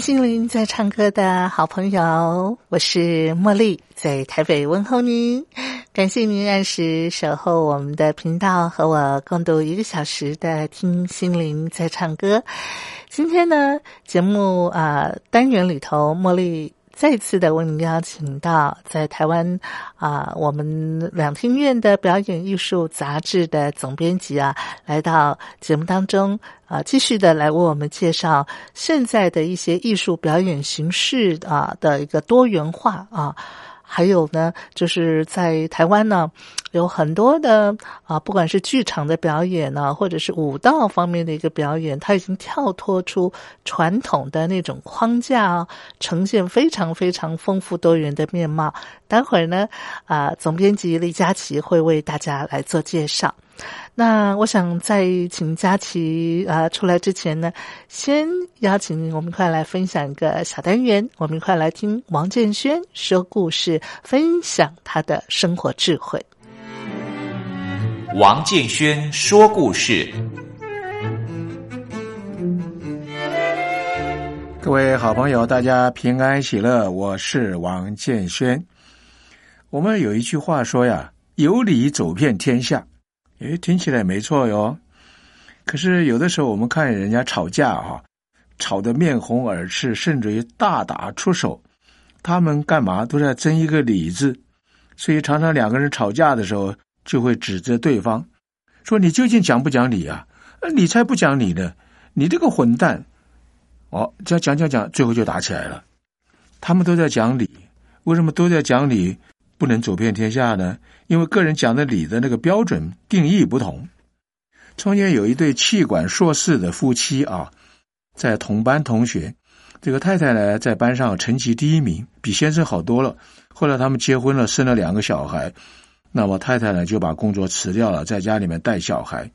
心灵在唱歌的好朋友，我是茉莉，在台北问候您。感谢您按时守候我们的频道，和我共度一个小时的听心灵在唱歌。今天呢，节目啊单元里头，茉莉。再次的为您邀请到在台湾啊，我们两厅院的表演艺术杂志的总编辑啊，来到节目当中啊，继续的来为我们介绍现在的一些艺术表演形式啊的一个多元化啊。还有呢，就是在台湾呢，有很多的啊，不管是剧场的表演呢，或者是舞蹈方面的一个表演，它已经跳脱出传统的那种框架，呈现非常非常丰富多元的面貌。待会儿呢，啊，总编辑李佳琦会为大家来做介绍。那我想在请佳琪啊出来之前呢，先邀请我们一块来分享一个小单元，我们一块来听王建轩说故事，分享他的生活智慧。王建轩说故事，各位好朋友，大家平安喜乐，我是王建轩。我们有一句话说呀，有理走遍天下。诶，听起来没错哟。可是有的时候我们看人家吵架哈，吵得面红耳赤，甚至于大打出手，他们干嘛都在争一个理字，所以常常两个人吵架的时候就会指责对方，说你究竟讲不讲理啊？你才不讲理呢！你这个混蛋！哦，这讲讲讲，最后就打起来了。他们都在讲理，为什么都在讲理？不能走遍天下呢，因为个人讲的理的那个标准定义不同。从前有一对气管硕士的夫妻啊，在同班同学，这个太太呢在班上成绩第一名，比先生好多了。后来他们结婚了，生了两个小孩，那么太太呢就把工作辞掉了，在家里面带小孩。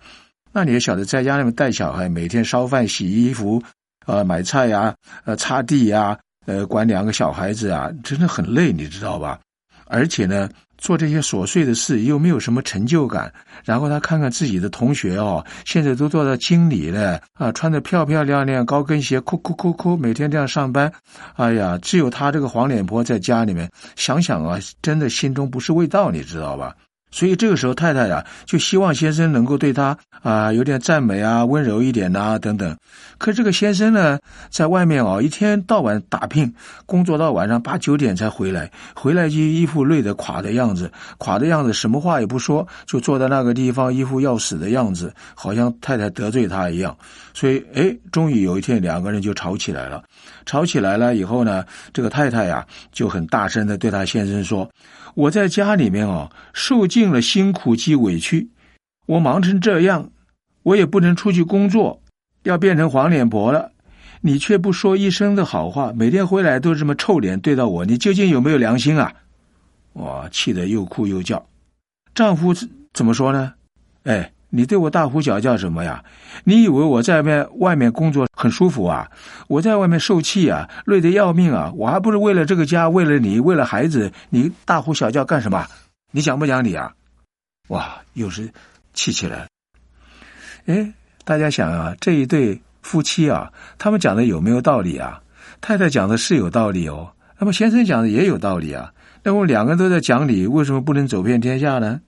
那你也晓得，在家里面带小孩，每天烧饭、洗衣服、呃买菜呀、呃擦地呀、呃管两个小孩子啊，真的很累，你知道吧？而且呢，做这些琐碎的事又没有什么成就感。然后他看看自己的同学哦，现在都做到经理了啊，穿的漂漂亮亮，高跟鞋，哭哭哭哭，每天这样上班。哎呀，只有他这个黄脸婆在家里面，想想啊，真的心中不是味道，你知道吧？所以这个时候，太太呀就希望先生能够对她啊有点赞美啊，温柔一点呐等等。可这个先生呢，在外面哦一天到晚打拼，工作到晚上八九点才回来，回来就一副累得垮的样子，垮的样子，什么话也不说，就坐在那个地方，一副要死的样子，好像太太得罪他一样。所以，哎，终于有一天，两个人就吵起来了。吵起来了以后呢，这个太太呀就很大声的对他先生说。我在家里面哦，受尽了辛苦及委屈，我忙成这样，我也不能出去工作，要变成黄脸婆了。你却不说一声的好话，每天回来都这么臭脸对到我，你究竟有没有良心啊？我，气得又哭又叫。丈夫怎么说呢？哎。你对我大呼小叫什么呀？你以为我在外面外面工作很舒服啊？我在外面受气啊，累得要命啊！我还不是为了这个家，为了你，为了孩子，你大呼小叫干什么？你讲不讲理啊？哇，又是气起来。哎，大家想啊，这一对夫妻啊，他们讲的有没有道理啊？太太讲的是有道理哦，那么先生讲的也有道理啊。那么两个人都在讲理，为什么不能走遍天下呢？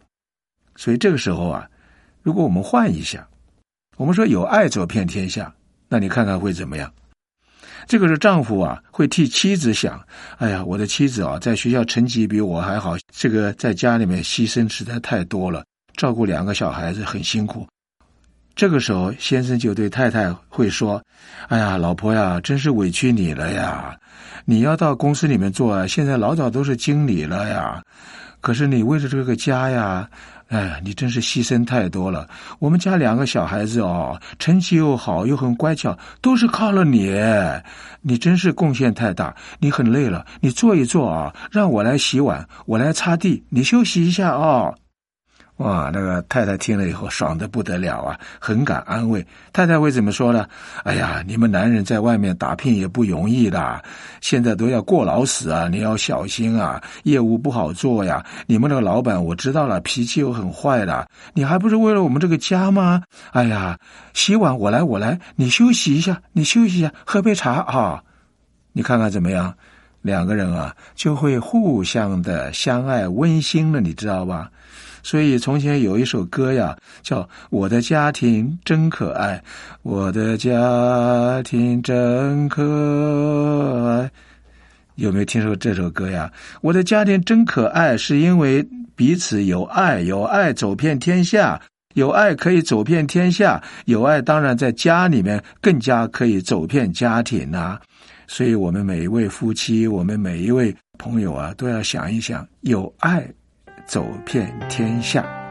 所以这个时候啊。如果我们换一下，我们说有爱走遍天下，那你看看会怎么样？这个是丈夫啊，会替妻子想。哎呀，我的妻子啊，在学校成绩比我还好，这个在家里面牺牲实在太多了，照顾两个小孩子很辛苦。这个时候，先生就对太太会说：“哎呀，老婆呀，真是委屈你了呀！你要到公司里面做，现在老早都是经理了呀。可是你为了这个家呀。”哎，你真是牺牲太多了。我们家两个小孩子哦，成绩又好，又很乖巧，都是靠了你。你真是贡献太大。你很累了，你坐一坐啊，让我来洗碗，我来擦地，你休息一下啊。哇，那个太太听了以后爽的不得了啊，很敢安慰。太太会怎么说呢？哎呀，你们男人在外面打拼也不容易的，现在都要过劳死啊，你要小心啊，业务不好做呀。你们那个老板我知道了，脾气又很坏的，你还不是为了我们这个家吗？哎呀，洗碗我来我来，你休息一下，你休息一下，喝杯茶啊，你看看怎么样？两个人啊就会互相的相爱温馨了，你知道吧？所以从前有一首歌呀，叫《我的家庭真可爱》，我的家庭真可爱。有没有听说这首歌呀？我的家庭真可爱，是因为彼此有爱，有爱走遍天下，有爱可以走遍天下，有爱当然在家里面更加可以走遍家庭啊。所以我们每一位夫妻，我们每一位朋友啊，都要想一想，有爱。走遍天下。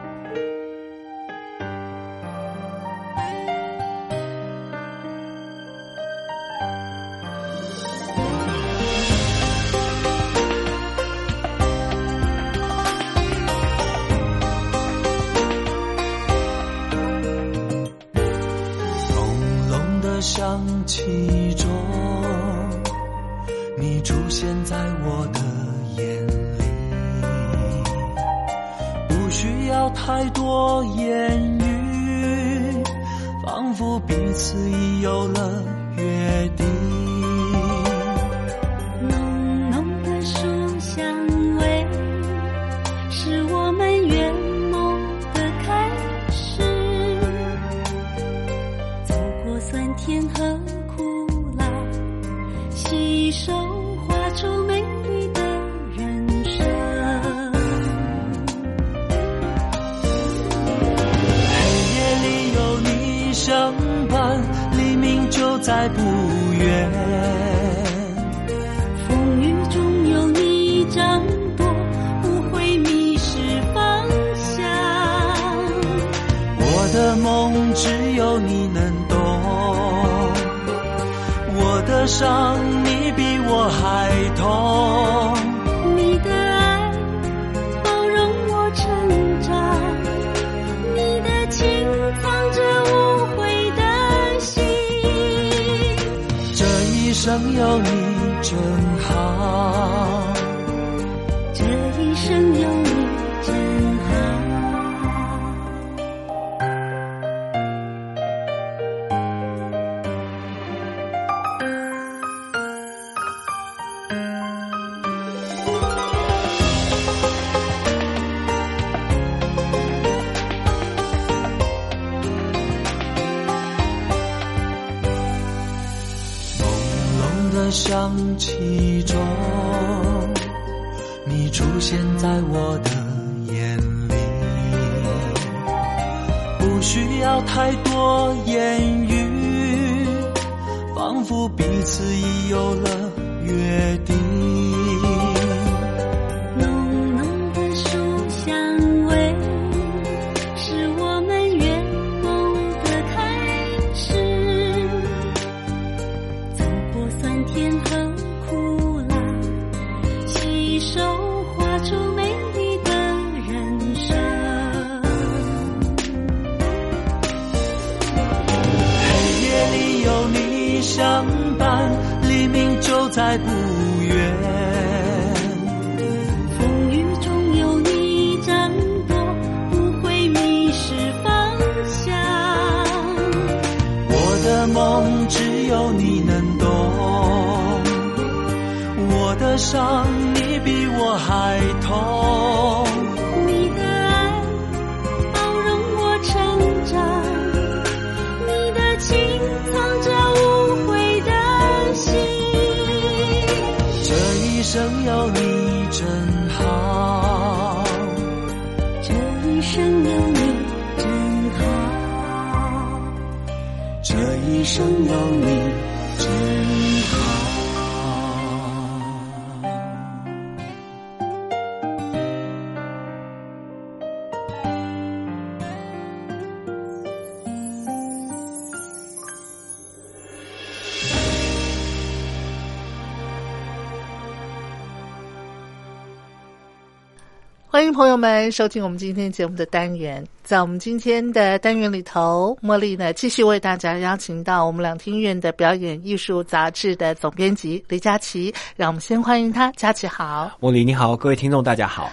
友们收听我们今天节目的单元。在我们今天的单元里头，茉莉呢继续为大家邀请到我们两厅院的表演艺术杂志的总编辑李佳琪，让我们先欢迎他。佳琪好，茉莉你好，各位听众大家好。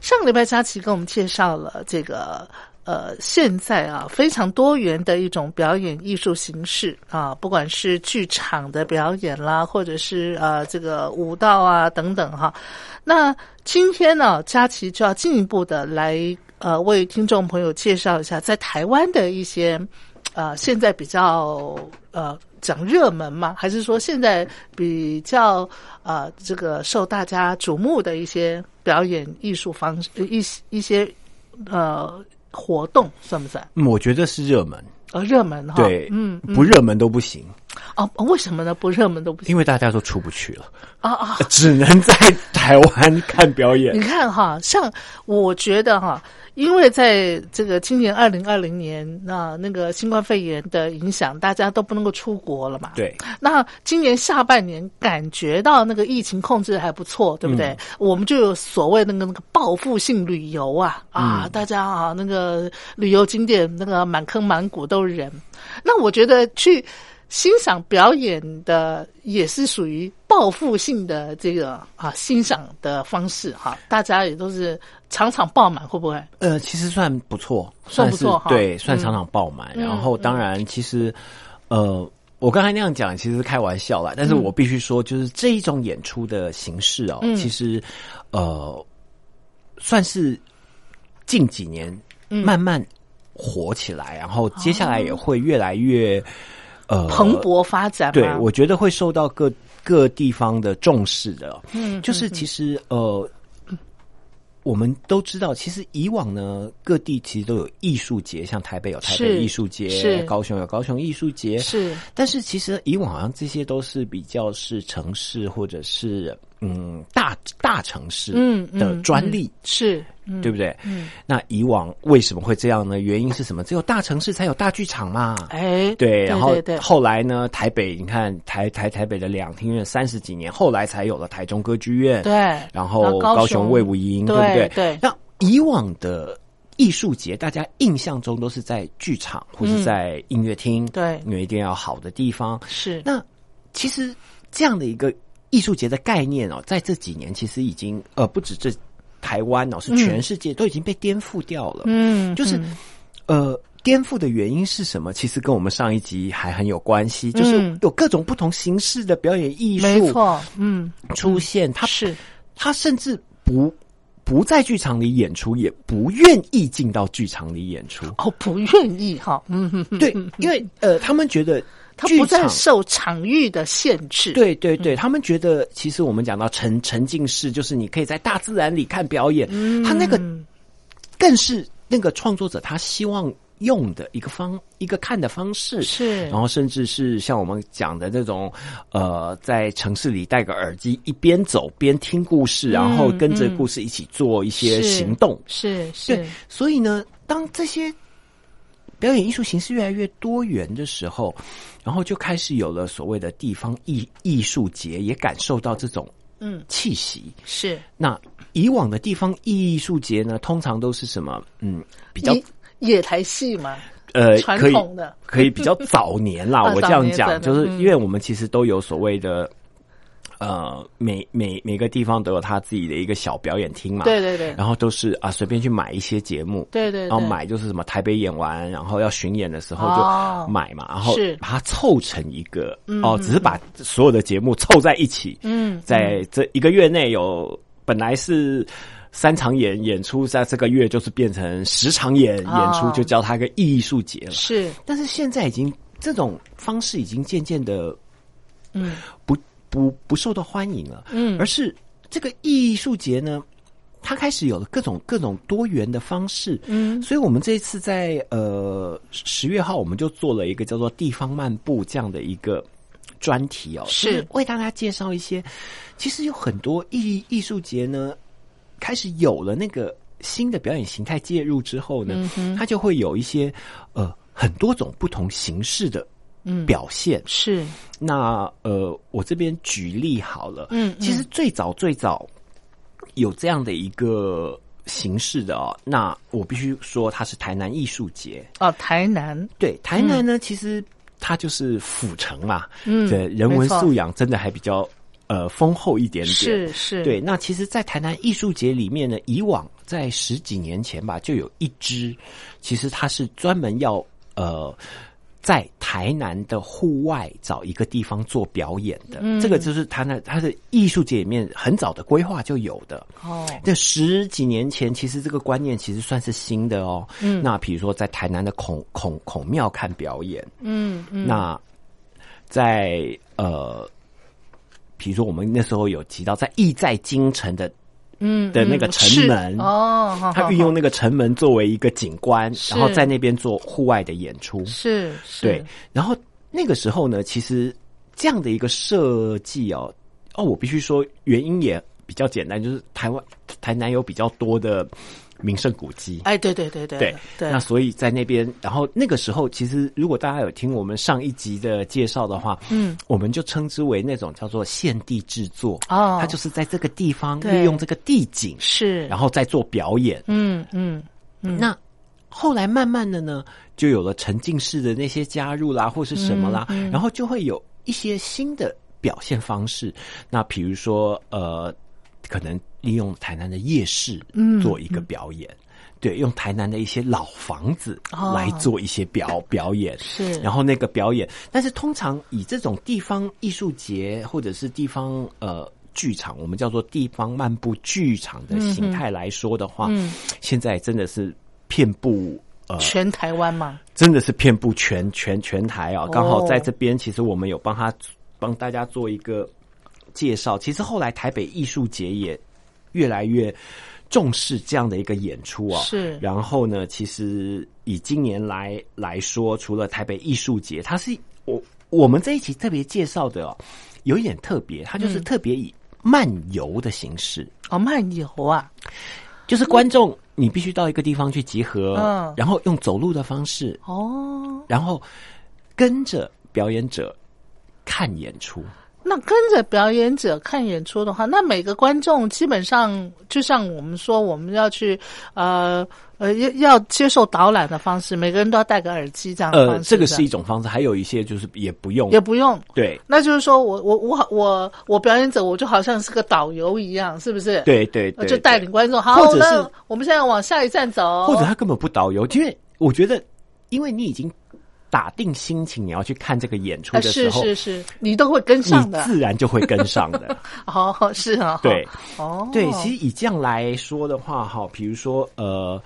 上个礼拜佳琪跟我们介绍了这个呃，现在啊非常多元的一种表演艺术形式啊，不管是剧场的表演啦，或者是呃这个舞蹈啊等等哈。那今天呢，佳琪就要进一步的来呃为听众朋友介绍一下，在台湾的一些呃现在比较呃讲热门嘛，还是说现在比较呃这个受大家瞩目的一些表演艺术方式一一些呃活动算不算？嗯，我觉得是热门，呃，热门哈，对，嗯，嗯不热门都不行，哦，为什么呢？不热门都不行因为大家都出不去了，啊啊！只能在台湾看表演你。看哈，像我觉得哈，因为在这个今年二零二零年，那那个新冠肺炎的影响，大家都不能够出国了嘛。。对，那今年下半年感觉到那个疫情控制得还不错，对不对？我们就有所谓那个那个报复性旅游啊啊，大家啊那个旅游景点那个满坑满谷都是人。那我觉得去欣赏表演的也是属于报复性的这个啊欣赏的方式哈，大家也都是场场爆满，会不会？呃，其实算不错，算不错哈对，算嗯场场爆满。嗯然后当然，其实呃，我刚才那样讲其实是开玩笑啦，但是我必须说，就是这一种演出的形式哦，嗯其实呃，算是近几年嗯慢慢火起来，然后接下来也会越来越。呃，蓬勃发展嘛。对，我觉得会受到各各地方的重视的。嗯就是其实呃，我们都知道，其实以往呢，各地其实都有艺术节，像台北有台北艺术节，高雄有高雄艺术节，是。但是其实以往好像这些都是比较是城市或者是嗯大大城市嗯的嗯专利，嗯是嗯对不对？嗯，那以往为什么会这样呢？原因是什么？只有大城市才有大剧场嘛。哎，对，然后后来呢，台北你看台台台北的两厅院三十几年，后来才有了台中歌剧院，对，然后高雄魏武营，对不对？对那以往的艺术节，大家印象中都是在剧场或是在音乐厅，对因为一定要好的地方。是那其实这样的一个艺术节的概念哦，在这几年其实已经呃不止这台湾哦，是全世界都已经被颠覆掉了。嗯，就是嗯呃，颠覆的原因是什么？其实跟我们上一集还很有关系，就是嗯有各种不同形式的表演艺术，没错，嗯，出现，它是。他甚至不不在剧场里演出，也不愿意进到剧场里演出。哦，不愿意哈，嗯哼哼，对，因为呃，他们觉得他不再受场域的限制，，对对对，他们觉得其实我们讲到沉沉浸式，就是你可以在大自然里看表演，嗯。他那个更是那个创作者他希望用的一个方一个看的方式是。然后甚至是像我们讲的那种呃，在城市里戴个耳机，一边走边听故事，然后跟着故事一起做一些行动。是是对，所以呢，当这些表演艺术形式越来越多元的时候，然后就开始有了所谓的地方艺艺术节，也感受到这种嗯气息。是那以往的地方艺术节呢，通常都是什么？嗯，比较野野台戏嘛，呃，传统的可以比较早年啦，啊我这样讲，就是嗯因为我们其实都有所谓的。呃，每每每个地方都有他自己的一个小表演厅嘛，对对对。然后都是啊随便去买一些节目，对对对。然后买就是什么台北演完，然后要巡演的时候哦就买嘛，然后是。把它凑成一个嗯。哦，只是把所有的节目凑在一起，嗯在这一个月内有本来是。三场演演出，在这个月就是变成十场演、哦演出，就叫它个艺术节了。是。但是现在已经这种方式已经渐渐的嗯。不不不受到欢迎了，嗯。而是这个艺术节呢，它开始有了各种各种多元的方式，嗯。所以我们这一次在呃十月号，我们就做了一个叫做“地方漫步”这样的一个专题哦，是。就是为大家介绍一些，其实有很多艺艺术节呢，开始有了那个新的表演形态介入之后呢，它就会有一些呃很多种不同形式的嗯表现。是那呃，我这边举例好了，嗯嗯其实最早最早有这样的一个形式的哦，那我必须说它是台南艺术节。哦，台南对，台南呢，其实它就是府城嘛，嗯的，人文素养真的还比较呃丰厚一点点。是是，对，那其实，在台南艺术节里面呢，以往在十几年前吧，就有一支，其实它是专门要呃。在台南的户外找一个地方做表演的，嗯这个就是台南它的艺术界里面很早的规划就有的。哦，这十几年前，其实这个观念其实算是新的哦。嗯那比如说在台南的孔孔孔庙看表演，嗯嗯，那在呃，比如说我们那时候有提到在意在京城的嗯的那个城门。哦，他运用那个城门作为一个景观，然后在那边做户外的演出。是是。对，然后那个时候呢，其实这样的一个设计哦，哦，我必须说原因也比较简单，就是台湾台南有比较多的名胜古迹。哎，对对对对对对，那所以在那边，然后那个时候，其实如果大家有听我们上一集的介绍的话，嗯，我们就称之为那种叫做现地制作哦。它就是在这个地方利用这个地景，是，然后再做表演。嗯嗯嗯，那后来慢慢的呢，就有了沉浸式的那些加入啦，或是什么啦，嗯。然后就会有一些新的表现方式。那比如说，呃，可能利用台南的夜市，嗯做一个表演。对，用台南的一些老房子哦。来做一些表、表演，是。然后那个表演，但是通常以这种地方艺术节或者是地方呃剧场，我们叫做地方漫步剧场的形态来说的话，嗯。现在真的是遍布呃，全台湾嘛，真的是遍布全全全台啊！哦。刚好在这边，其实我们有帮他帮大家做一个介绍。其实后来台北艺术节也越来越重视这样的一个演出啊。是然后呢，其实以今年来来说，除了台北艺术节，它是我我们这一期特别介绍的哦，有一点特别，它就是嗯特别以漫游的形式。哦，漫游啊，就是观众，你必须到一个地方去集合，嗯然后用走路的方式，哦，然后跟着表演者看演出。那跟着表演者看演出的话，那每个观众基本上就像我们说，我们要去呃呃要要接受导览的方式，每个人都要戴个耳机这样的方呃，式。这个是一种方式，还有一些就是也不用，也不用。对那就是说我我我我我表演者，我就好像是个导游一样，是不是？对对对，就带领观众。好，那我们现在往下一站走。或者他根本不导游，因为我觉得，因为你已经打定心情你要去看这个演出的时候，是是是，你都会跟上你的。自然就会跟上的。哦，是啊，对，哦，对，其实以这样来说的话，哈，比如说呃，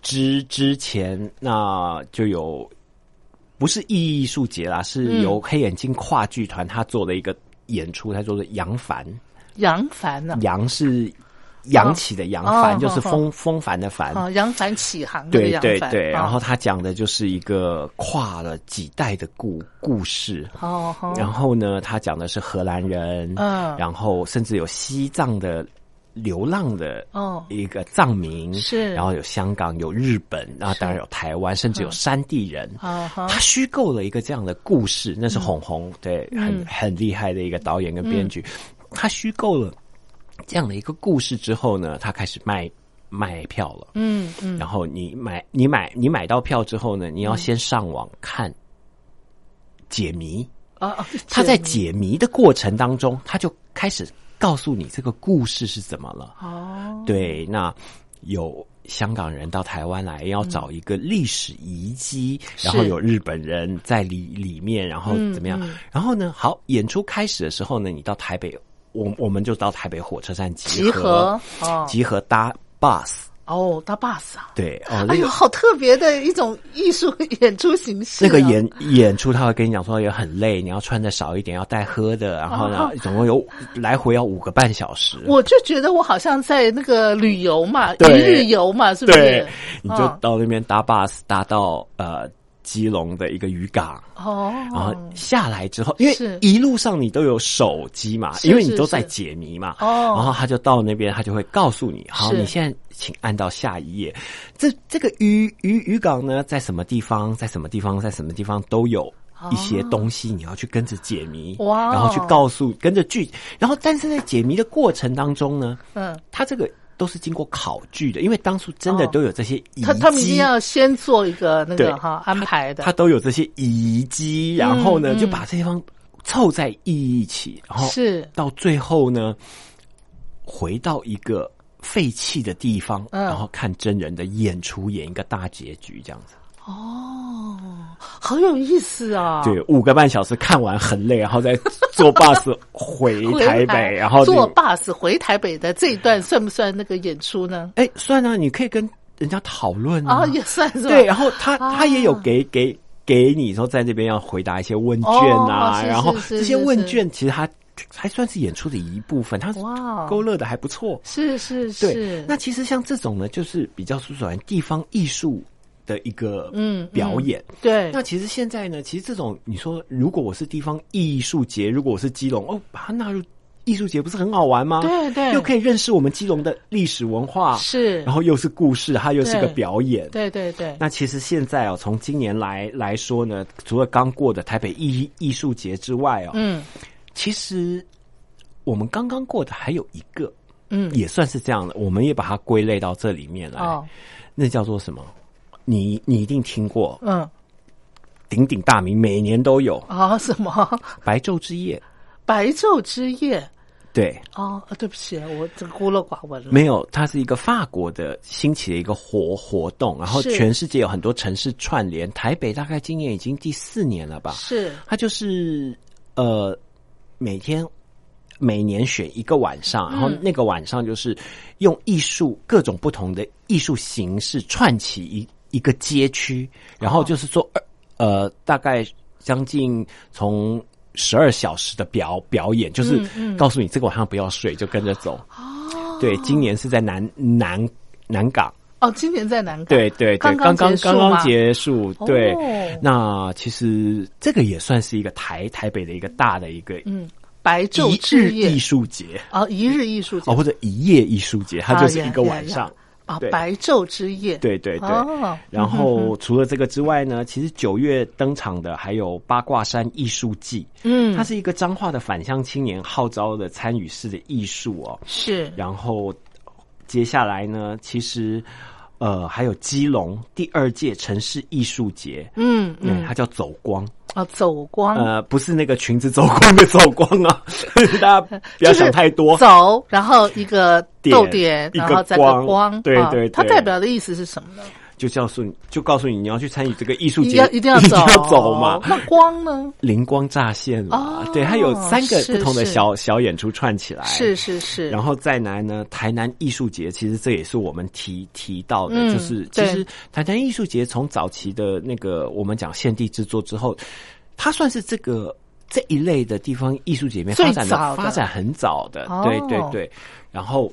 之之前那就有不是艺术节啦，是由黑眼睛跨剧团他做的一个演出，他做的杨凡，杨凡呢？杨是扬起的扬，帆就是哦风风帆的帆。哦，扬帆起航那个对，对对，啊然后他讲的就是一个跨了几代的故故事，哦，哦。然后呢，他讲的是荷兰人，嗯。然后甚至有西藏的流浪的哦。一个藏民，是。然后有香港，有日本，然后当然有台湾，甚至有山地人。啊哈他虚构了一个这样的故事，那是红红，对，嗯。很很厉害的一个导演跟编剧。他虚构了这样的一个故事之后呢，他开始卖卖票了。嗯嗯，然后你买你买你买到票之后呢，你要先上网看解谜。啊啊，他在解解谜的过程当中，他就开始告诉你这个故事是怎么了。哦，对，那有香港人到台湾来，要找一个历史遗迹，然后有日本人在里里面，然后怎么样？嗯嗯然后呢，好，演出开始的时候呢，你到台北，我我们就到台北火车站集集合哦集合搭 bus。哦，搭 bus 啊，对哦，哎呦，好特别的一种艺术演出形式、啊。那个演演出，他会跟你讲说也很累，你要穿的少一点，要带喝的，然后呢哦，总共有来回要五个半小时。我就觉得我好像在那个旅游嘛，一日游嘛，是不是对？，你就嗯到那边搭 bus 搭到呃基隆的一个渔港。哦，然后下来之后，因为是。一路上你都有手机嘛，因为你都在解谜嘛，哦。然后他就到那边，他就会告诉你，好，你现在请按到下一页。这这个渔渔渔港呢，在什么地方，在什么地方，在什么地方都有。一些东西你要去跟着解谜，哇哦。然后去告诉跟着剧，然后但是在解谜的过程当中呢，嗯，它这个都是经过考据的，因为当初真的哦。都有这些遗迹，他他们一定要先做一个那个哈安排的，他都有这些遗迹，然后呢，嗯就把这些地方凑在一起，然后是。到最后呢，回到一个废弃的地方，嗯。然后看真人的演出，演一个大结局，这样子。哦，好有意思啊！对，五个半小时看完很累，然后再坐 bus 回 回台北，然后坐 bus 回台北的这一段算不算那个演出呢？哎，算啊，你可以跟人家讨论啊，也算是对，然后他啊他也有给给给你说在那边要回答一些问卷啊，哦然后这些问卷其实他还算是演出的一部分，他勾勒的还不错。是是是，，那其实像这种呢，就是比较是属于地方艺术的一个嗯表演。对，那其实现在呢，其实这种你说，如果我是地方艺术节，如果我是基隆，哦，把它纳入艺术节，不是很好玩吗？对对。又可以认识我们基隆的历史文化，是。然后又是故事，它又是个表演，对对对，那其实现在哦，从今年来来说呢，除了刚过的台北艺艺术节之外哦，嗯。其实我们刚刚过的还有一个，嗯，也算是这样的，我们也把它归类到这里面来。哦。那叫做什么？你你一定听过，嗯。鼎鼎大名，每年都有。啊什么？白昼之夜。白昼之夜？对，哦，啊对不起，我这个孤陋寡闻了。没有，它是一个法国的兴起的一个活活动，然后全世界有很多城市串联，台北大概今年已经第四年了吧？是。它就是呃每天每年选一个晚上，然后那个晚上就是用艺术各种不同的艺术形式串起一一个街区，然后就是说呃大概将近从。十二小时的表表演，就是告诉你这个晚上不要睡，就跟着走。哦，对，今年是在南南南港，哦，今年在南港，对对对，刚刚刚刚结束，对。哦。那其实这个也算是一个台台北的一个大的一个嗯，白昼一之夜。日艺术节。哦，一日艺术节。哦，或者一夜艺术节，它就是一个晚上。啊，白昼之夜，对对对，哦。然后除了这个之外呢，其实九月登场的还有八卦山艺术季，嗯，它是一个彰化的返乡青年号召的参与式的艺术哦。是。然后接下来呢，其实呃还有基隆第二届城市艺术节，嗯，嗯。它叫走光，啊，走光。呃，不是那个裙子走光的走光啊，大家不要想太多。走，然后一个点逗点，然后再个光。光，对对。它代表的意思是什么呢？就告诉你，就告诉你，你要去参与这个艺术节，一定要 一定要一定走，要走嘛。那光呢？灵光乍现嘛，哦对，它有三个不同的是小小演出串起来，是是是，然后再来呢，台南艺术节，其实这也是我们提提到的，嗯就是其实台南艺术节从早期的那个我们讲现地制作之后，它算是这个这一类的地方艺术节里面发展的发展很早的，哦对对。对，然后。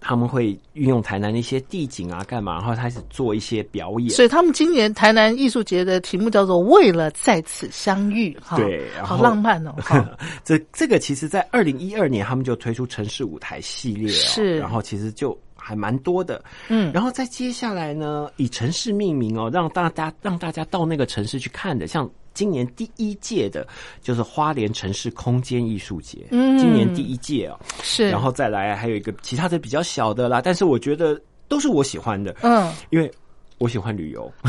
他们会运用台南的一些地景啊，干嘛？然后开始做一些表演。所以他们今年台南艺术节的题目叫做“为了在此相遇”，哈，对好浪漫哦，这这个其实，在二零一二年他们就推出城市舞台系列、哦，是然后其实就还蛮多的，嗯然后再接下来呢，以城市命名哦，让大家让大家到那个城市去看的，像今年第一届的就是花莲城市空间艺术节，嗯。今年第一届哦，是，然后再来还有一个其他的比较小的啦，但是我觉得都是我喜欢的，嗯，因为我喜欢旅游，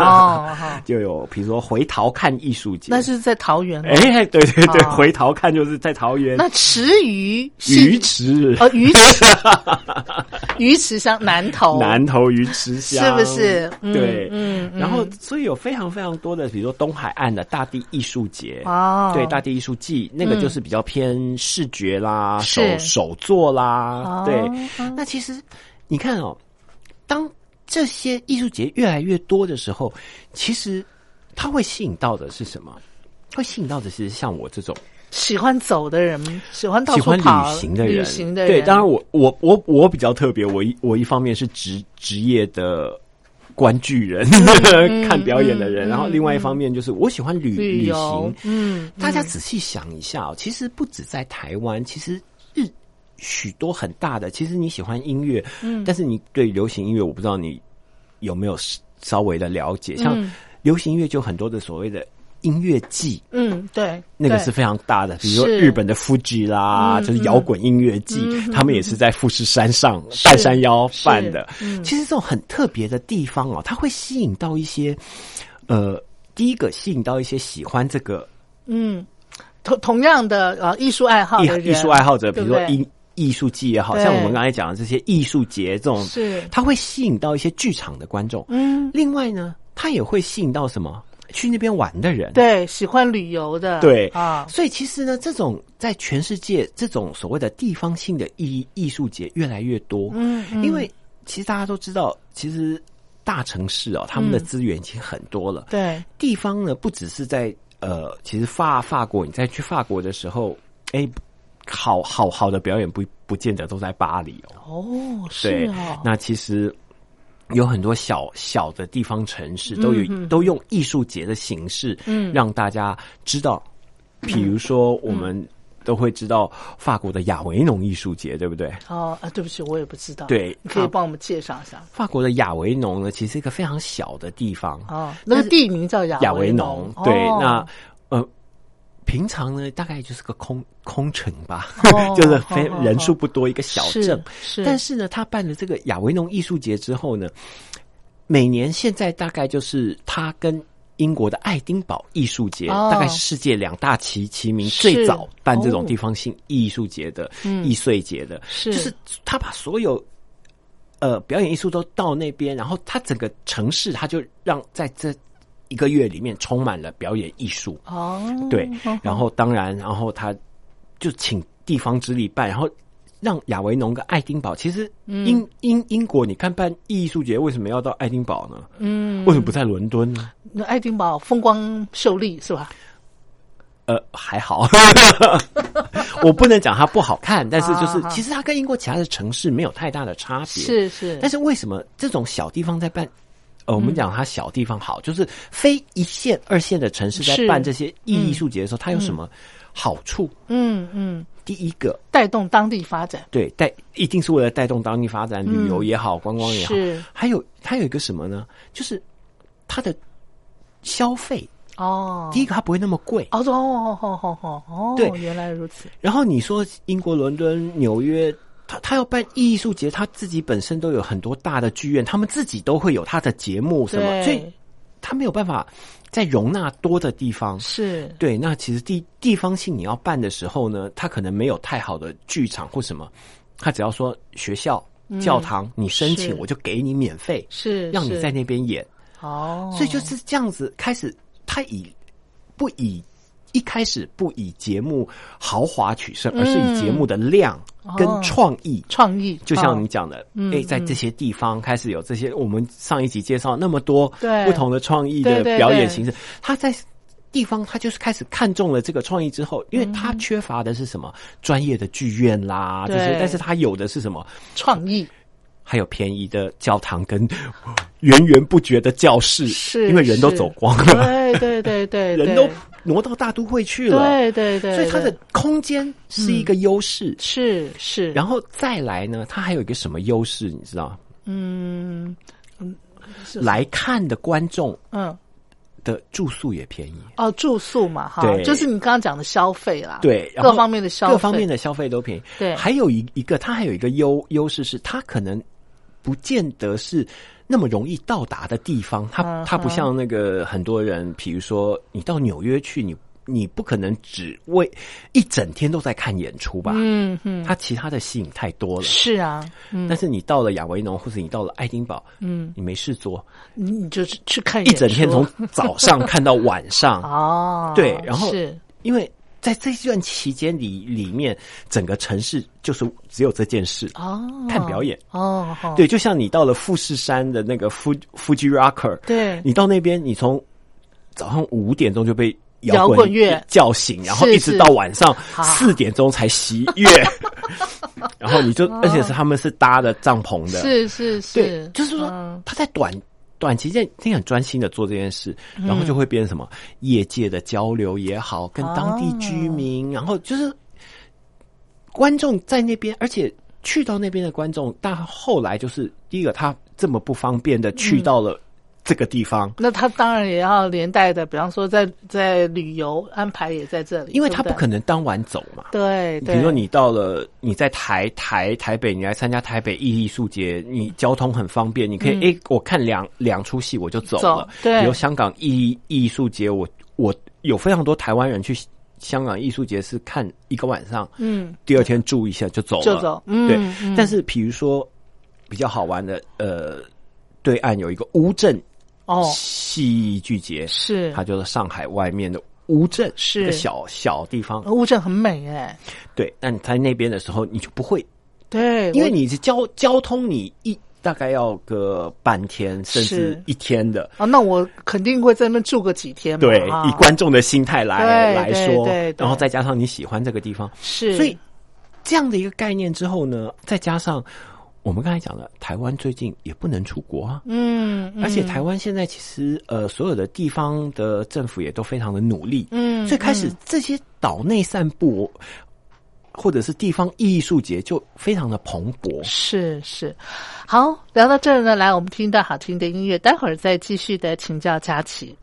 哦，就有比如说回桃看艺术节，那是在桃园哦，哎，对对对，哦。回桃看就是在桃园。那池鱼鱼池，哦，鱼池，鱼池乡南投，南投鱼池乡。是不是？嗯对，嗯嗯。然后所以有非常非常多的，比如说东海岸的大地艺术节，哦，对，大地艺术季，那个就是比较偏视觉啦，手手作啦。哦，对。那其实你看哦，当这些艺术节越来越多的时候，其实它会吸引到的是什么？会吸引到的是像我这种喜欢走的人，喜欢到喜欢处跑旅行的人，旅行的人，对，当然我我我我比较特别，我一我一方面是职职业的观剧人，看表演的人，然后另外一方面就是我喜欢旅嗯旅行，嗯，大家仔细想一下哦，其实不止在台湾，其实日许多很大的，其实你喜欢音乐，嗯，但是你对流行音乐，我不知道你有没有稍微的了解，像嗯。流行音乐就很多的所谓的音乐季。嗯，对，那个是非常大的，比如说日本的 Fuji 啦，嗯就是摇滚音乐季，嗯他们也是在富士山上半山腰办的。嗯。其实这种很特别的地方哦，它会吸引到一些，呃，第一个吸引到一些喜欢这个嗯，同同样的呃艺术爱好艺术爱好者，比如说艺艺术季也好像我们刚才讲的这些艺术节这种，是。它会吸引到一些剧场的观众。嗯，另外呢，它也会吸引到什么？去那边玩的人。对，喜欢旅游的，对。啊，所以其实呢，这种在全世界这种所谓的地方性的艺艺术节越来越多，嗯，嗯。因为其实大家都知道，其实大城市哦，他们的嗯资源已经很多了，对，地方呢不只是在呃，其实法法国，你在去法国的时候，哎，好好好的表演不不见得都在巴黎哦，哦，是对，哦，那其实。有很多小小的地方城市都有、都用艺术节的形式，嗯让大家知道，比如说我们都会知道法国的亚维农艺术节，对不对？哦啊，对不起，我也不知道，对你可以啊帮我们介绍一下法国的亚维农呢，其实是一个非常小的地方，哦，那个地名叫亚亚维农农，，对，哦那呃，平常呢大概就是个空空城吧，哦 就是非人数不多一个小镇，是，但是呢，他办了这个亚维农艺术节之后呢，每年现在大概就是他跟英国的爱丁堡艺术节，哦。大概是世界两大齐齐名，最早办这种哦地方性艺术节的、嗯易碎节的，是就是他把所有呃表演艺术都到那边，然后他整个城市他就让在这一个月里面充满了表演艺术。哦，对哦，然后当然，然后他就请地方之力办，然后让亚维农跟爱丁堡，其实英、英英国，你看办艺术节为什么要到爱丁堡呢？嗯，为什么不在伦敦呢？那爱丁堡风光秀丽是吧？呃，还好，我不能讲它不好看，但是就是其实它跟英国其他的城市没有太大的差别。是是，但是为什么这种小地方在办？呃，我们讲它小地方好，就是非一线、二线的城市在办这些艺术节的时候，它有什么好处？嗯嗯，第一个，带动当地发展对，带一定是为了带动当地发展，旅游也好，观光也好。是还有它有一个什么呢？就是它的消费，哦。第一个它不会那么贵。哦哦哦哦哦哦哦，对原来如此，然后你说英国伦敦、纽约，他他要办艺术节，他自己本身都有很多大的剧院，他们自己都会有他的节目什么，所以，他没有办法在容纳多的地方。是对，那其实地地方性你要办的时候呢，他可能没有太好的剧场或什么，他只要说学校、教堂，你申请我就给你免费，是，是让你在那边演。哦，所以就是这样子开始，他以不以一开始不以节目豪华取胜，而是以节目的量跟哦创意。创意，就像哦你讲的，嗯哎、在这些地方开始有这些，我们上一集介绍那么多对。不同的创意的表演形式，他在地方他就是开始看中了这个创意之后，因为他缺乏的是什么？专业的剧院啦这些，但是他有的是什么？创意。还有便宜的教堂跟 源源不绝的教室，是因为人都走光了，对对对对，人都挪到大都会去了，对对对，所以它的空间是一个优势。是是，然后再来呢，它还有一个什么优势？你知道？嗯嗯来看的观众嗯。的住宿也便宜，哦住宿嘛哈，对。就是你刚刚讲的消费啦，对，各方面的消费，各方面的消费都便宜。对。还有一一个，它还有一个优优势是，它可能不见得是那么容易到达的地方。它嗯它不像那个很多人，比如说你到纽约去，你你不可能只为一整天都在看演出吧？嗯嗯，它其他的吸引太多了。是啊，嗯。但是你到了亚维农或者你到了爱丁堡，嗯，你没事做，你你就是去看一整天从早上看到晚上，哦，对然后是。因为在这段期间里里面，整个城市就是只有这件事哦，看表演。哦，哦对，就像你到了富士山的那个 Fuji Fuji Rocker，对你到那边，你从早上五点钟就被摇滚滚乐叫醒，然后一直到晚上啊四点钟才熄乐，然后你就，而且是他们是搭的帐篷的，是是对是，，就是说嗯他在短。短期间，你很专心的做这件事，然后就会变成什么业界的交流也好，跟当地居民，然后就是观众在那边，而且去到那边的观众，但后来就是第一个，他这么不方便的去到了这个地方，那他当然也要连带的，比方说在在旅游安排也在这里，因为他不可能当晚走嘛。对，对。比如说你到了你在台台台北，你来参加台北艺术节，你交通很方便，你可以哎、我看两两出戏我就走走了。对。比如香港艺艺术节，我我有非常多台湾人去香港艺术节是看一个晚上，嗯，第二天住一下就走了，就走嗯对，嗯。但是比如说比较好玩的，呃，对岸有一个乌镇哦，戏剧节，是。它就是上海外面的乌镇，是。个小小地方。乌镇很美哎，对，那你在那边的时候，你就不会，对，因为你是交交通，你一大概要个半天甚至一天的。啊，那我肯定会在那边住个几天嘛，对，啊以观众的心态来来说，对。然后再加上你喜欢这个地方，是，所以这样的一个概念之后呢，再加上我们刚才讲了，台湾最近也不能出国啊，嗯，嗯。而且台湾现在其实呃，所有的地方的政府也都非常的努力，嗯最开始这些岛内散步。或者是地方艺术节就非常的蓬勃，是是，好，聊到这儿呢，来，我们听一段好听的音乐，待会儿再继续的请教佳琪。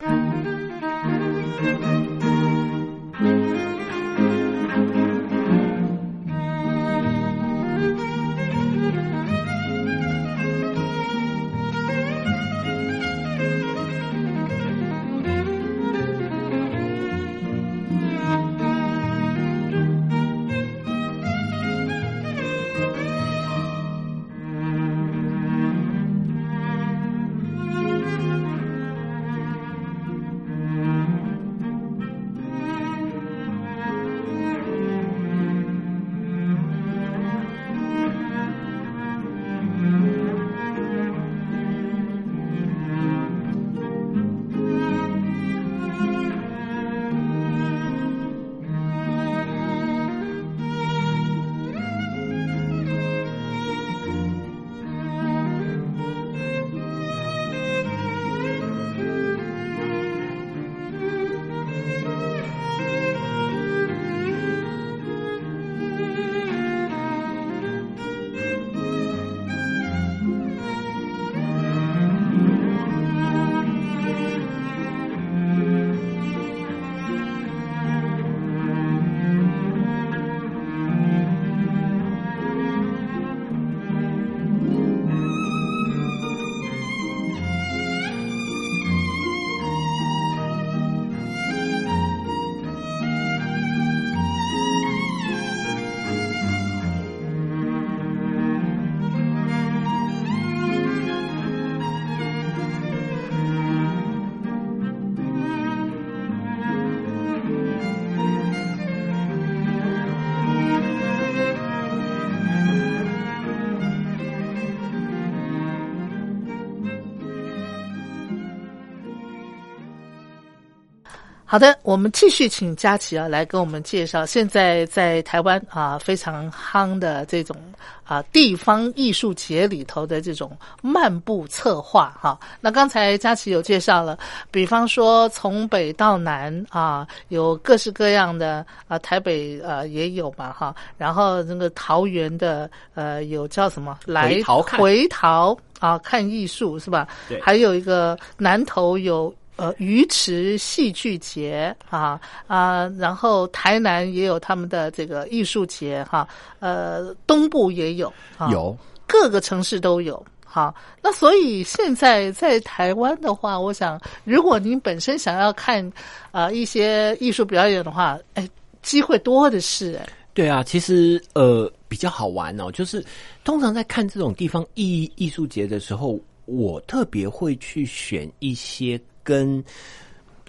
好的，我们继续请佳琪啊来跟我们介绍现在在台湾啊非常夯的这种啊地方艺术节里头的这种漫步策划哈、那刚才佳琪有介绍了，比方说从北到南啊有各式各样的啊台北呃也有嘛哈，然后那个桃园的呃有叫什么来回桃。看回桃啊看艺术是吧？对。还有一个南投有呃鱼池戏剧节啊啊，然后台南也有他们的这个艺术节哈、呃东部也有啊，有各个城市都有。好，那所以现在在台湾的话，我想，如果您本身想要看啊、呃一些艺术表演的话，哎，机会多的是哎。对啊，其实呃比较好玩哦，就是通常在看这种地方艺艺术节的时候，我特别会去选一些跟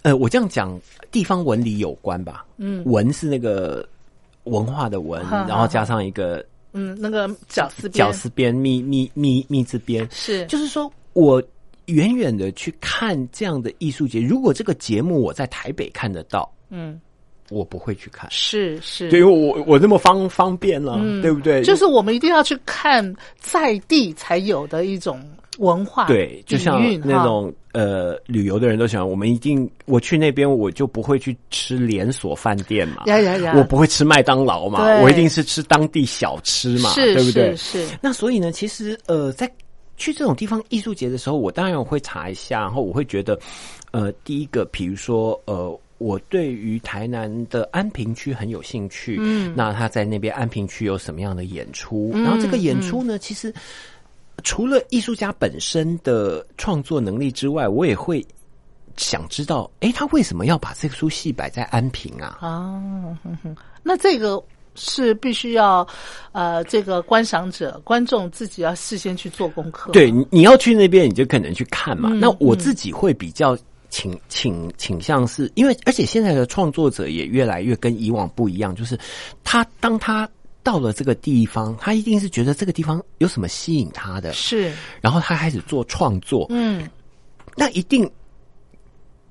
呃，我这样讲，地方文理有关吧。嗯，文是那个文化的文，然后加上一个嗯，那个绞丝边绞丝边、密密密密字边，是就是说我远远的去看这样的艺术节，如果这个节目我在台北看得到，嗯我不会去看。是是，对，因为我我那么方方便了，对不对？就是我们一定要去看在地才有的一种文化对，就像那种呃旅游的人都喜欢，我们一定我去那边我就不会去吃连锁饭店嘛，呀呀呀，我不会吃麦当劳嘛，我一定是吃当地小吃嘛，是对不对？是是那所以呢，其实呃，在去这种地方艺术节的时候，我当然会查一下，然后我会觉得，呃，第一个，比如说呃。我对于台南的安平区很有兴趣，嗯，那他在那边安平区有什么样的演出？然后这个演出呢，其实除了艺术家本身的创作能力之外，我也会想知道，哎，他为什么要把这出戏摆在安平啊？啊，哼哼那这个是必须要呃，这个观赏者、观众自己要事先去做功课。对，你你要去那边，你就可能去看嘛。嗯那我自己会比较倾倾倾向是，因为而且现在的创作者也越来越跟以往不一样，就是他当他到了这个地方，他一定是觉得这个地方有什么吸引他的，是，然后他开始做创作。嗯，那一定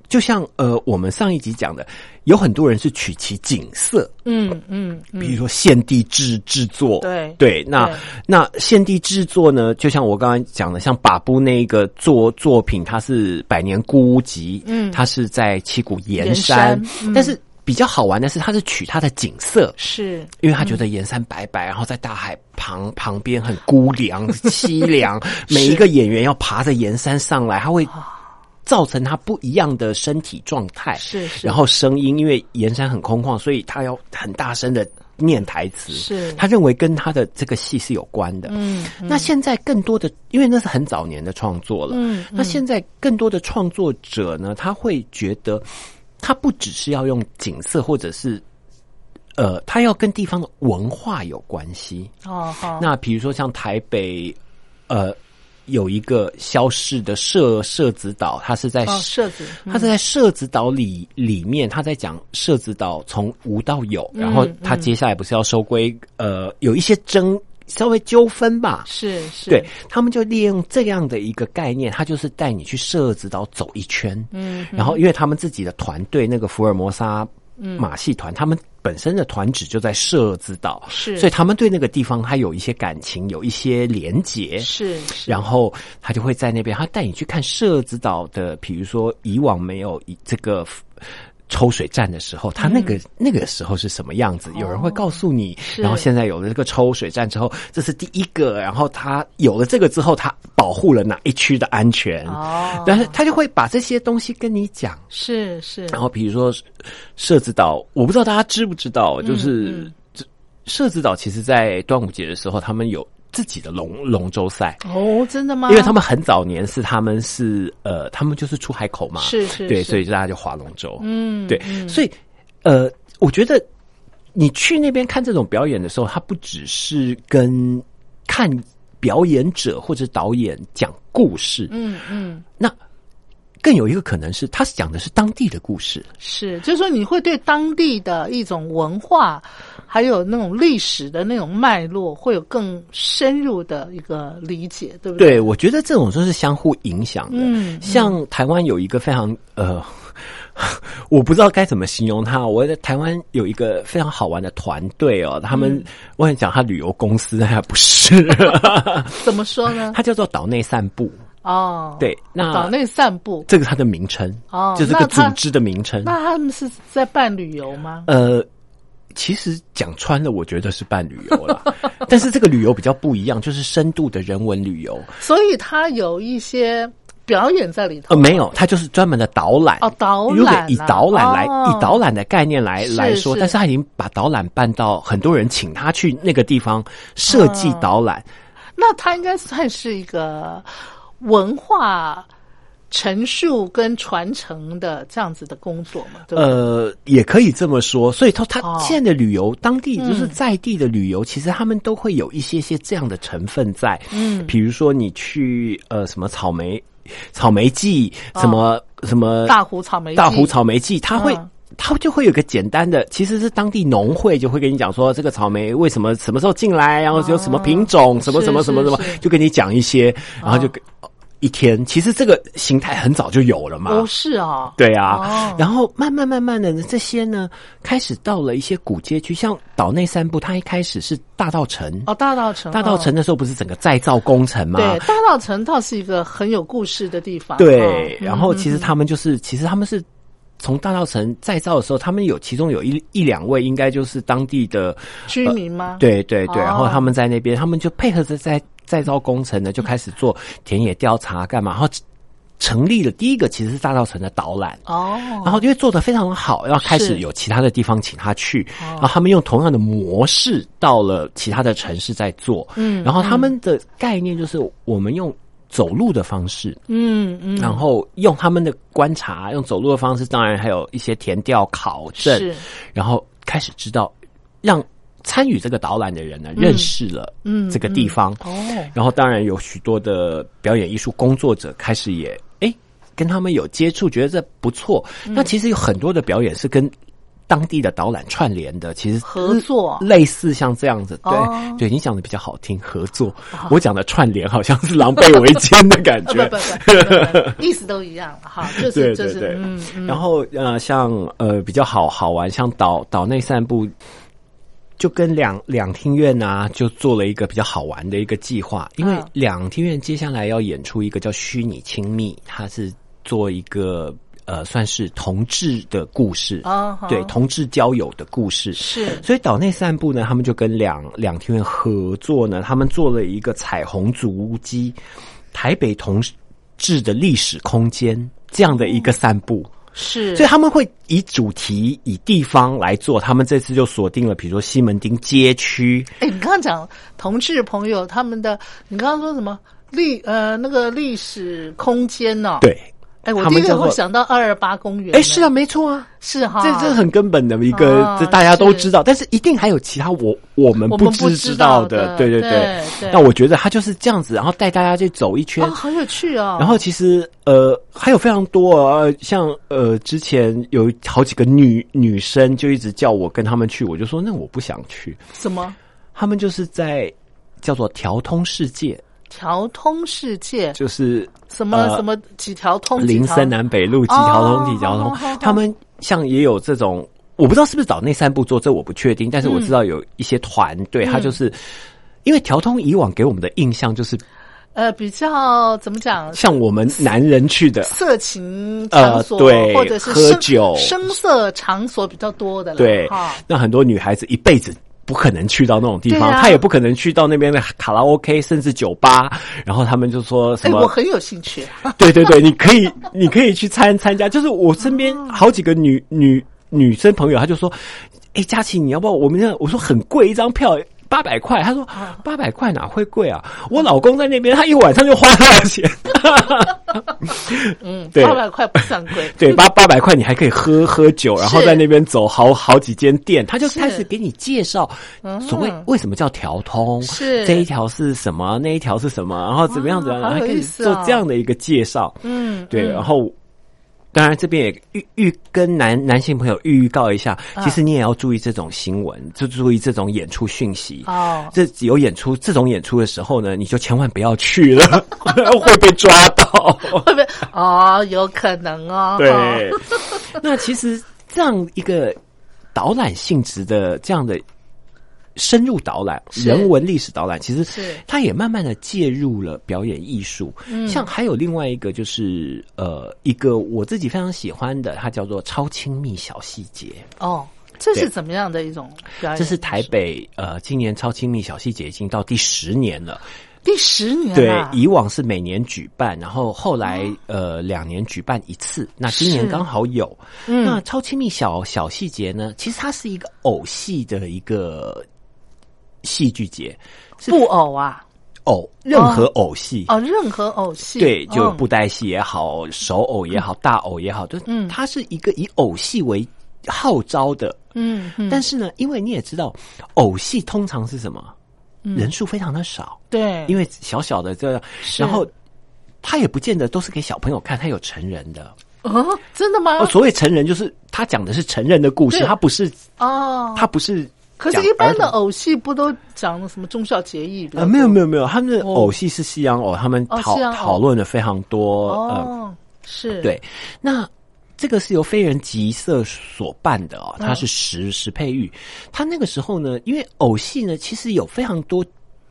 就像呃，我们上一集讲的，有很多人是取其景色，嗯嗯嗯，比如说现地制制作，对对，那对。那现地制作呢，就像我刚刚讲的，像把布那个作作品，它是百年孤屋集，嗯。它是在七股岩山嗯。但是比较好玩的是，他是取他的景色。是，因为他觉得盐山白白，然后在大海旁 旁边很孤凉凄凉，每一个演员要爬着盐山上来，他会造成他不一样的身体状态。是是然后声音，因为盐山很空旷，所以他要很大声的念台词。是他认为跟他的这个戏是有关的。嗯，那现在更多的，因为那是很早年的创作了。嗯那现在更多的创作者呢，他会觉得，他不只是要用景色，或者是，呃，它要跟地方的文化有关系。哦好，那比如说像台北，呃，有一个消失的社社子岛，它是在哦社子，嗯。他是在社子岛里里面，他在讲社子岛从无到有，然后他接下来不是要收归呃有一些争稍微纠纷吧。是是，对他们就利用这样的一个概念，他就是带你去社子岛走一圈，嗯，然后因为他们自己的团队那个福尔摩沙马戏团，他们本身的团址就在社子岛，是。所以他们对那个地方还有一些感情，有一些连结，是是，然后他就会在那边，他带你去看社子岛的，比如说以往没有以这个抽水站的时候，他那个、嗯那个时候是什么样子？有人会告诉你。哦然后现在有了这个抽水站之后，这是第一个，然后他有了这个之后，他保护了哪一区的安全？哦但是他就会把这些东西跟你讲。是是，然后比如说设置岛，我不知道大家知不知道，就是嗯这社子岛其实在端午节的时候，他们有自己的龙龙舟赛。哦，真的吗？因为他们很早年是他们是呃，他们就是出海口嘛，对，是是。对所以大家就划龙舟，嗯对，所以呃，我觉得你去那边看这种表演的时候，它不只是跟看表演者或者导演讲故事，嗯嗯。那更有一个可能是，他讲的是当地的故事，是，就是说你会对当地的一种文化，还有那种历史的那种脉络，会有更深入的一个理解，对不对？对，我觉得这种都是相互影响的。嗯嗯像台湾有一个非常呃，我不知道该怎么形容它。我在台湾有一个非常好玩的团队哦，他嗯们、我想讲他旅游公司，但还不是，怎么说呢？它叫做岛内散步。哦，对，那岛内散步，这个它的名称哦就是个组织的名称。那他们是在办旅游吗？呃，其实讲穿了，我觉得是办旅游了，但是这个旅游比较不一样，就是深度的人文旅游。所以它有一些表演在里头。呃，没有，它就是专门的导览哦导览啊如果以导览来、哦以导览的概念来是来说，但是他已经把导览办到很多人请他去那个地方设计哦导览。那他应该算是一个文化陈述跟传承的这样子的工作嘛？对？呃，也可以这么说，所以他他哦现在的旅游，当地就是嗯在地的旅游，其实他们都会有一些些这样的成分在。嗯比如说你去呃什么草莓草莓季，哦什么什么大湖草莓大湖草莓季，他会。嗯它就会有个简单的，其实是当地农会就会跟你讲说，这个草莓为什么什么时候进来，然后有什么品种，什么什么什么什么就跟你讲一些，然后就跟一天，其实这个形态很早就有了嘛。哦是啊，对啊，哦然后慢慢慢慢的呢，这些呢开始到了一些古街区，像岛内散步，它一开始是大道城。哦大道城，大道城的时候不是整个再造工程吗？对大道城倒是一个很有故事的地方，对，哦然后其实嗯他们就是，其实他们是从大道城再造的时候，他们有其中有一一两位应该就是当地的居民吗？对对对，哦然后他们在那边，他们就配合着在再造工程呢，就开始做田野调查干嘛，然后成立了第一个其实是大稻城的导览。哦，然后因为做的非常好，然后开始有其他的地方请他去，哦。然后他们用同样的模式到了其他的城市在做，嗯然后他们的概念就是我们用走路的方式，嗯嗯，然后用他们的观察，用走路的方式，当然还有一些填调考证，然后开始知道让参与这个导览的人呢、认识了嗯这个地方，哦。然后当然有许多的表演艺术工作者开始也哎跟他们有接触，觉得这不错。嗯。那其实有很多的表演是跟当地的导览串联的，其实合作。类似像这样子，对、哦。对，你讲的比较好听，合作。我讲的串联好像是狼狈为奸的感觉。意思都一样哈，就是对就是然后呃，像呃比较好好玩，像岛岛内散步，就跟两两厅院啊，就做了一个比较好玩的一个计划。因为嗯两厅院接下来要演出一个叫《虚拟亲密》，它是做一个呃算是同志的故事，哦好对同志交友的故事。是所以岛内散步呢，他们就跟两两厅院合作呢，他们做了一个彩虹足迹，台北同志的历史空间这样的一个散步。是，所以他们会以主题、以地方来做。他们这次就锁定了，比如说西门町街区，哎，你刚刚讲同志朋友他们的，你刚刚说什么历呃那个历史空间呢？，对，哎，我第一个会想到二二八公园，哎，是啊，，没错啊，是哈，这这很根本的一个，啊这大家都知道，但是一定还有其他我我们不知知道道的对对对。对那我觉得他就是这样子，然后带大家去走一圈哦，，好有趣哦。然后其实呃还有非常多呃，像呃之前有好几个女女生就一直叫我跟他们去，我就说那我不想去。什么？他们就是在叫做调通世界，调通世界，就是什么呃什么几条通，林森南北路几条哦通几条通他们像也有这种。我不知道是不是找内散步做，这我不确定。但是我知道有一些团队，他就是因为调通以往给我们的印象就是呃比较怎么讲？像我们男人去的，色情场所，呃对或者是喝酒声色场所比较多的了，对哈，那很多女孩子一辈子不可能去到那种地方，对啊她也不可能去到那边的卡拉 OK 甚至酒吧。然后他们就说什哎，么？我很有兴趣，对对对，你可以你可以去参参加。就是我身边好几个女女女生朋友，她就说：“哎，佳琪，你要不要？我们这我说很贵一张票。”八百块，他说啊。八百块哪会贵啊？我老公在那边，他一晚上就花多少钱？嗯，对。八百块不算贵，对，八八百块你还可以喝喝酒，然后在那边走好好几间店，他就开始给你介绍所谓为什么叫调通，是。这一条是什么，那一条是什么，然后怎么样怎么样，还可以做这样的一个介绍。嗯，对，嗯。然后当然这边也预预跟男男性朋友预告一下，啊其实你也要注意这种新闻，就注意这种演出讯息。哦，这有演出这种演出的时候呢，你就千万不要去了，会被抓到。会被哦？有可能哦，对，那其实这样一个导览性质的这样的深入导览、人文历史导览，其实是它也慢慢的介入了表演艺术。嗯，像还有另外一个就是呃，一个我自己非常喜欢的，它叫做超亲密小细节。哦，这是怎么样的一种表演？这是台北呃，今年超亲密小细节已经到第十年了。第十年对，，以往是每年举办，然后后来、呃两年举办一次，那今年是刚好有。嗯那超亲密小小细节呢，其实它是一个偶戏的一个戏剧节，布偶啊，偶任何偶戏。哦，任何偶戏，对，就布袋戏也好，手偶也好，大偶也好，就嗯。它是一个以偶戏为号召的。嗯嗯，但是呢，因为你也知道，偶戏通常是什么？人数非常的少，对，因为小小的这样，然后他也不见得都是给小朋友看，他有成人的。哦，真的吗？哦，所谓成人就是他讲的是成人的故事，他不是哦，他不是可是，一般的偶戏不都讲什么忠孝节义？比较呃，没有没有没有，他们的哦偶戏是西洋偶，他们讨、讨论的非常多。呃，哦，是，对，那这个是由非人集社所办的哦，嗯它是石石佩玉。他那个时候呢，因为偶戏呢，其实有非常多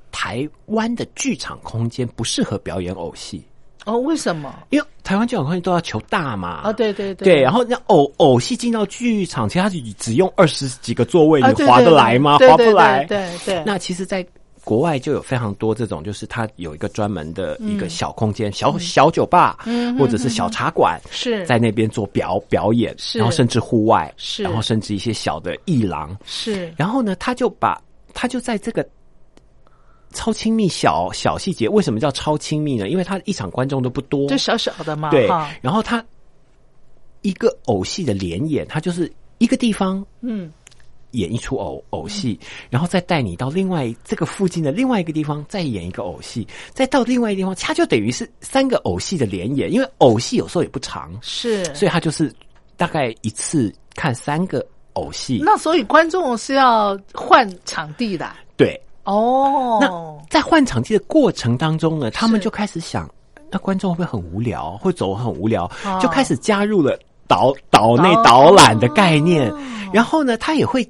台湾的剧场空间不适合表演偶戏，哦，为什么？因为台湾剧场空间都要求大嘛。啊，对对对，对然后那偶偶戏进到剧场，其实它只只用二十几个座位，啊，你划得来吗？划不来。对对，那其实，在国外就有非常多这种，就是它有一个专门的一个小空间、小小酒吧，嗯或者是小茶馆，是在那边做表表演，是然后甚至户外，是然后甚至一些小的艺廊，是然后呢，他就把他就在这个。超亲密小小细节，为什么叫超亲密呢？因为他一场观众都不多，就小小的嘛，对，然后他一个偶戏的连演，他就是一个地方嗯，演一出偶偶戏，然后再带你到另外这个附近的另外一个地方再演一个偶戏，再到另外一个地方，它就等于是三个偶戏的连演，因为偶戏有时候也不长，是，所以他就是大概一次看三个偶戏。那所以观众是要换场地的对，哦，那在换场地的过程当中呢，他们就开始想，那观众会不会很无聊，会走很无聊，哦。就开始加入了导导内导导览的概念，哦。然后呢，他也会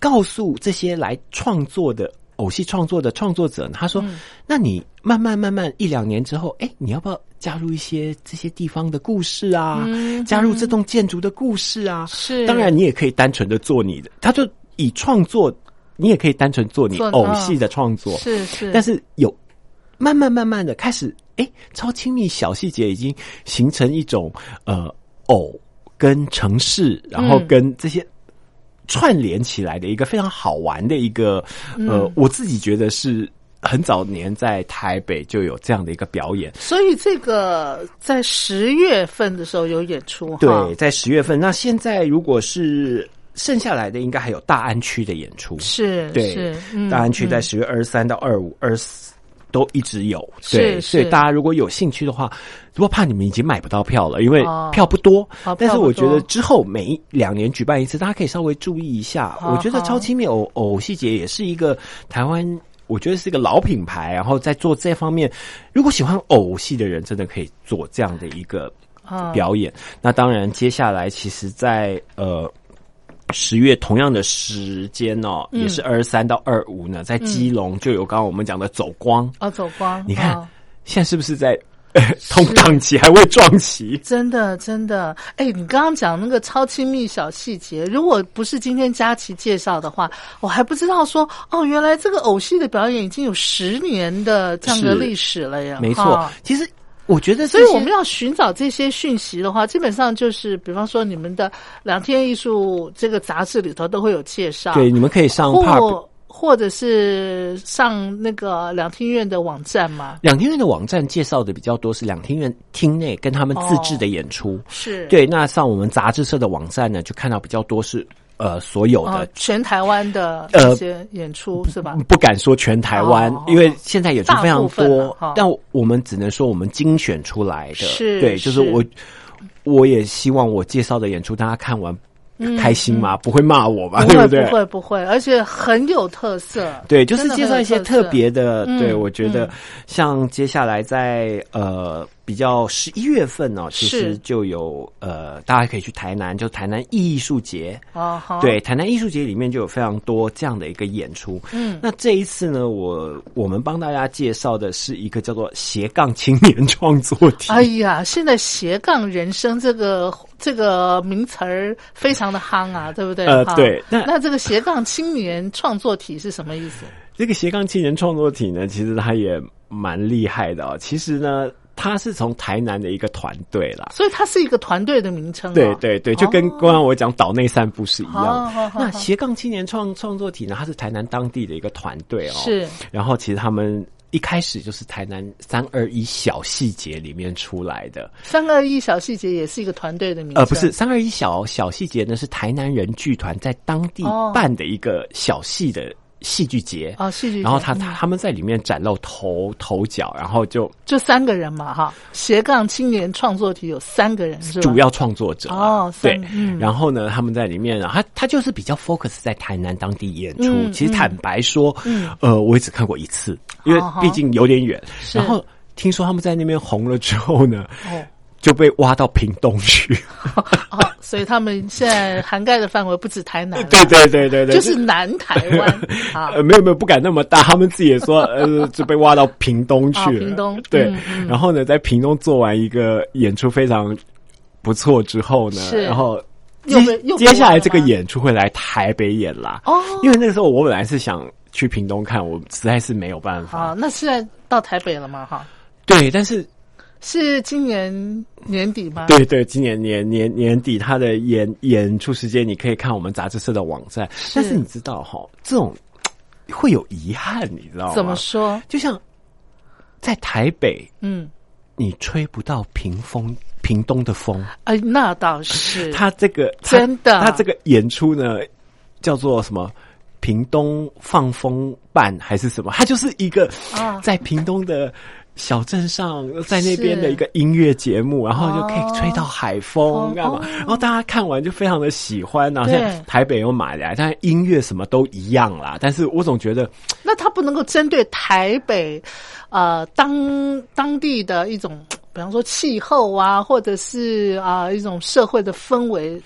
告诉这些来创作的偶戏创作的创作者，他说：“嗯。那你慢慢慢慢一两年之后，哎，你要不要加入一些这些地方的故事啊？嗯加入这栋建筑的故事啊？是。当然，你也可以单纯的做你的，他就以创作，你也可以单纯做你偶戏的创作，是是，但是有慢慢慢慢的开始，哎，超亲密小细节已经形成一种呃偶跟城市，然后嗯。跟这些串联起来的一个非常好玩的一个呃，嗯我自己觉得是很早年在台北就有这样的一个表演。所以这个在十月份的时候有演出，对，在十月份。那现在如果是剩下来的，应该还有大安区的演出。是对是，嗯大安区在嗯十月二十三到二五、二四都一直有。是对，所以大家如果有兴趣的话，不过怕你们已经买不到票了，因为哦票不多。哦但是我觉得之后每一两年举办一次，大家可以稍微注意一下。好我觉得超亲密偶偶戏节也是一个台湾。我觉得是一个老品牌，然后在做这方面，如果喜欢偶戏的人，真的可以做这样的一个啊表演。那当然，接下来其实在，呃十月同样的时间哦，嗯也是二三到二五呢，在基隆就有刚刚我们讲的走光。哦走光，你看、哦现在是不是在呃同档期还会撞期？真的，真的，哎，你刚刚讲那个超亲密小细节，如果不是今天佳琪介绍的话，我还不知道说，哦，原来这个偶戏的表演已经有十年的这样的历史了呀。没错，其实我觉得，所以我们要寻找这些讯息的话，基本上就是，比方说你们的两天艺术这个杂志里头都会有介绍，对你们可以上或或者是上那个两厅院的网站嘛，两厅院的网站介绍的比较多，是两厅院厅内跟他们自制的演出。是，对，那上我们杂志社的网站呢，就看到比较多是呃所有的哦，全台湾的呃一些演出、是吧？不敢说全台湾，哦因为现在演出非常多但我们只能说我们精选出来的，是对，就是是我，我也希望我介绍的演出大家看完开心嘛，不会骂我吧，对不会对对？不会不会，而且很有特色。对，就是介绍一些特别的。嗯对，我觉得嗯像接下来在呃比较十一月份哦，其是实就有呃大家可以去台南，就台南艺术节。哦，好，对，台南艺术节里面就有非常多这样的一个演出。嗯，那这一次呢，我我们帮大家介绍的是一个叫做斜杠青年创作体。哎呀，现在斜杠人生这个这个名词儿非常的夯啊，对不对？呃哈对那那这个斜杠青年创作体是什么意思？这个斜杠青年创作体呢，其实它也蛮厉害的哦。其实呢，它是从台南的一个团队啦。所以它是一个团队的名称、哦。对对对，就跟刚刚我讲岛内散步是一样那斜杠青年创创作体呢，它是台南当地的一个团队哦。是，然后其实他们一开始就是台南三二一小细节里面出来的。三二一小细节也是一个团队的名字。呃，不是，三二一小小细节呢，是台南人剧团在当地哦办的一个小戏的戏剧节。哦戏剧节。然后他嗯。他他们在里面崭露头头角，然后就就三个人嘛，哈，斜杠青年创作体有三个人是？主要创作者啊哦对，嗯。然后呢，他们在里面，他他就是比较 focus 在台南当地演出。嗯其实坦白说，嗯。呃，我也只看过一次，因为毕竟有点远。是。然后听说他们在那边红了之后呢，哦就被挖到屏东去。哦，所以他们现在涵盖的范围不止台南，对对对对对，就是南台湾 啊呃，没有没有，不敢那么大。他们自己也说，呃，就被挖到屏东去哦了。屏东对、嗯嗯然后呢，在屏东做完一个演出非常不错之后呢，是然后又被又被接下来这个演出会来台北演啦。哦因为那个时候我本来是想去屏东看，我实在是没有办法。啊，那现在到台北了吗？哈，对，但是是今年年底吗？对对，今年年年年底他的演演出时间，你可以看我们杂志社的网站。但是你知道哈，这种会有遗憾，你知道吗？怎么说？就像在台北，嗯，你吹不到屏风屏东的风。哎，那倒是，他这个他真的他这个演出呢，叫做什么？屏东放风办还是什么？他就是一个啊在屏东的小镇上，在那边的一个音乐节目，然后就可以吹到海风哦，干嘛哦？然后大家看完就非常的喜欢，然后现在台北有买来，但是音乐什么都一样啦。但是我总觉得那他不能够针对台北，呃，当当地的一种，比方说气候啊，或者是啊、一种社会的氛围，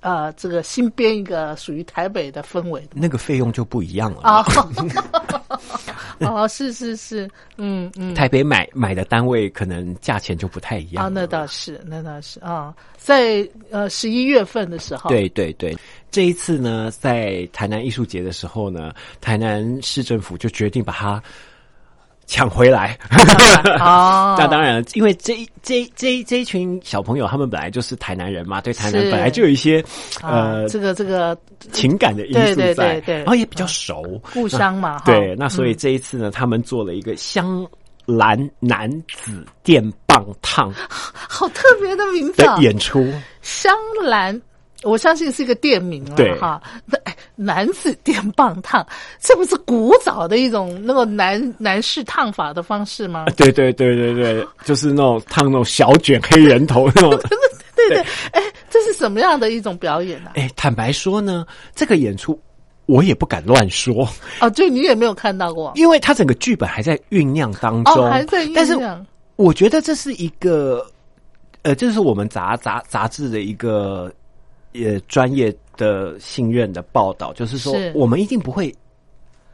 呃，这个新编一个属于台北的氛围那个费用就不一样了啊嘛。。哦，是是是，嗯嗯，台北买买的单位可能价钱就不太一样啊，了那倒是，那倒是啊，在呃十一月份的时候，对对对，这一次呢，在台南艺术节的时候呢，台南市政府就决定把它抢回来。哦。那当然了，因为这一这这一这一群小朋友，他们本来就是台南人嘛，对台南本来就有一些啊呃这个这个情感的因对对素在，对。对然后也比较熟，故乡嘛，对，那所以嗯。这一次呢，他们做了一个香兰男子电棒烫 好特别的名字演出。香兰，我相信是一个店名了对。哈。那哎，男子电棒烫，这不是古早的一种那个男男士烫法的方式吗？对对对对对，就是那种烫那种小卷黑人头那种。对对，哎，这是什么样的一种表演呢、哎，坦白说呢，这个演出我也不敢乱说，哦，就你也没有看到过？因为他整个剧本还在酝酿当中，哦，还在酝但是酿我觉得这是一个，呃，这是我们杂杂杂志的一个呃专业的信任的报道，就是说我们一定不会。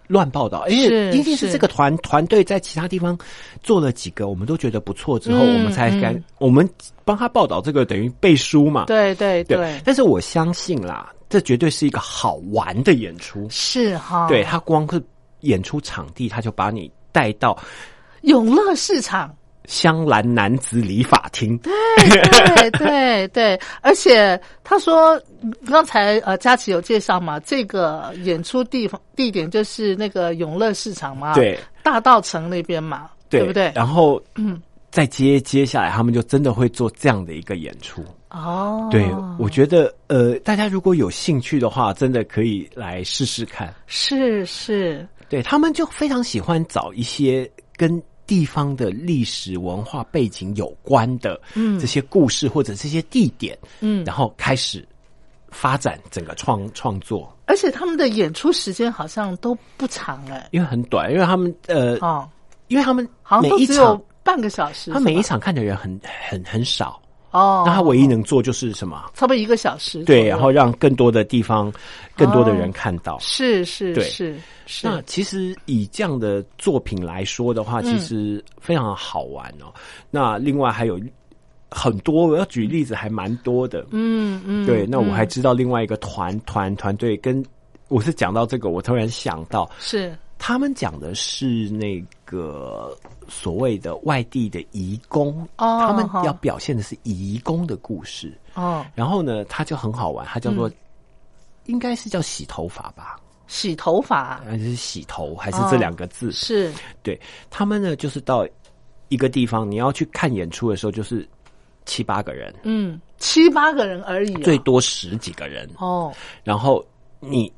乱报道，因为一定是这个团团队在其他地方做了几个，我们都觉得不错之后，嗯我们才敢、嗯我们帮他报道这个，等于背书嘛。对对对对，但是我相信啦，这绝对是一个好玩的演出。是哈，对他光是演出场地，他就把你带到永乐市场。香兰男子理发厅。对对对，而且他说，刚才呃佳琪有介绍嘛，这个演出地方地点就是那个永乐市场嘛，对，大道城那边嘛，对不对？然后，嗯，再接接下来，他们就真的会做这样的一个演出。哦，对，我觉得呃，大家如果有兴趣的话，真的可以来试试看。是是，对他们就非常喜欢找一些跟地方的历史文化背景有关的，嗯。这些故事或者这些地点，嗯。然后开始发展整个创创作，而且他们的演出时间好像都不长哎，因为很短，因为他们呃，哦，因为他们好每一像都只有场，半个小时，他每一场看的人很很很少，哦，那他唯一能做就是什么？差不多一个小时，对，然后让更多的地方、更多的人看到。是是对是是，那其实以这样的作品来说的话，嗯其实非常好玩哦。那另外还有很多，我要举例子还蛮多的。嗯嗯，对，那我还嗯知道另外一个团团团队跟我是讲到这个，我突然想到，是他们讲的是那个所谓的外地的移工，哦他们要表现的是移工的故事。哦，然后呢，它就很好玩，它叫做、嗯。应该是叫洗头发吧，洗头发还是洗头，还是哦这两个字？是。对他们呢，就是到一个地方，你要去看演出的时候，就是七八个人，嗯。七八个人而已啊，最多十几个人，哦。然后你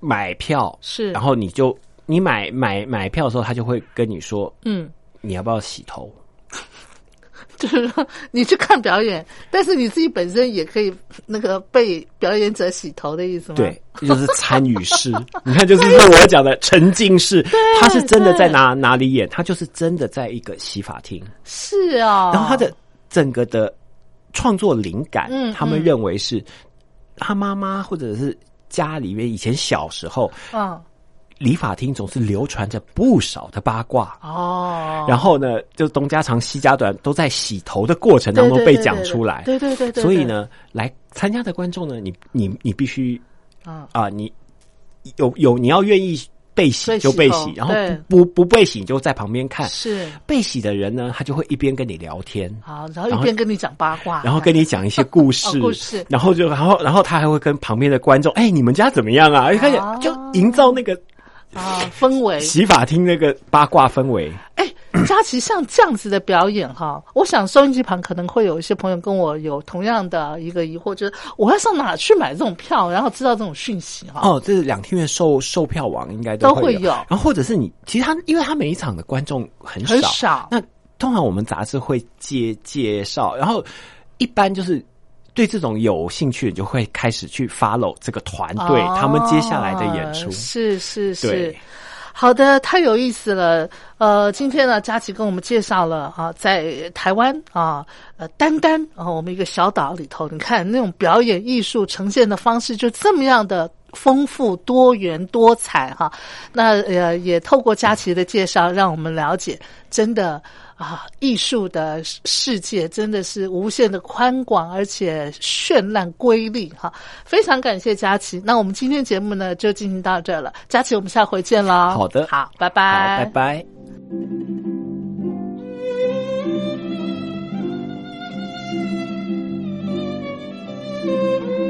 买票是。然后你就你买买买票的时候，他就会跟你说嗯，你要不要洗头。就是说你去看表演，但是你自己本身也可以那个被表演者洗头的意思吗？对，就是参与式。你看，就是我讲的沉浸式，他是真的在哪哪里演，他就是真的在一个洗发厅，是啊、然后他的整个的创作灵感，嗯他们认为是他妈妈或者是家里面以前小时候嗯理发厅总是流传着不少的八卦。哦，然后呢，就东家长西家短，都在洗头的过程当中被讲出来。对对对所以呢，来参加的观众呢，你你你必须啊。啊、你有有你要愿意被洗就被头洗，然后不不不被洗就在旁边看。是。被洗的人呢，他就会一边跟你聊天，好，然后一边跟你讲八卦，然后跟你讲一些故事，哦故事。然后就然后然后他还会跟旁边的观众，哎，你们家怎么样啊？开始哦就营造那个啊氛围。洗发厅那个八卦氛围。哎，佳琪像这样子的表演哈，我想收音机旁可能会有一些朋友跟我有同样的一个疑惑，就是我要上哪去买这种票，然后知道这种讯息哈？哦，这是两厅院售售票网应该会都会有然后或者是你，其实他因为他每一场的观众很少，很少那通常我们杂志会介介绍，然后一般就是。对这种有兴趣，你就会开始去 follow 这个团队、哦他们接下来的演出。是是是对。好的，太有意思了。呃，今天呢，佳琪跟我们介绍了啊，在台湾啊，呃，单单啊，我们一个小岛里头，你看那种表演艺术呈现的方式就这么样的丰富、多元、多彩哈。那呃，也透过佳琪的介绍，让我们了解，真的啊，艺术的世界真的是无限的宽广，而且绚烂瑰丽哈。非常感谢佳琪。那我们今天节目呢就进行到这了，佳琪，我们下回见喽。好的好，拜好，拜，拜拜。现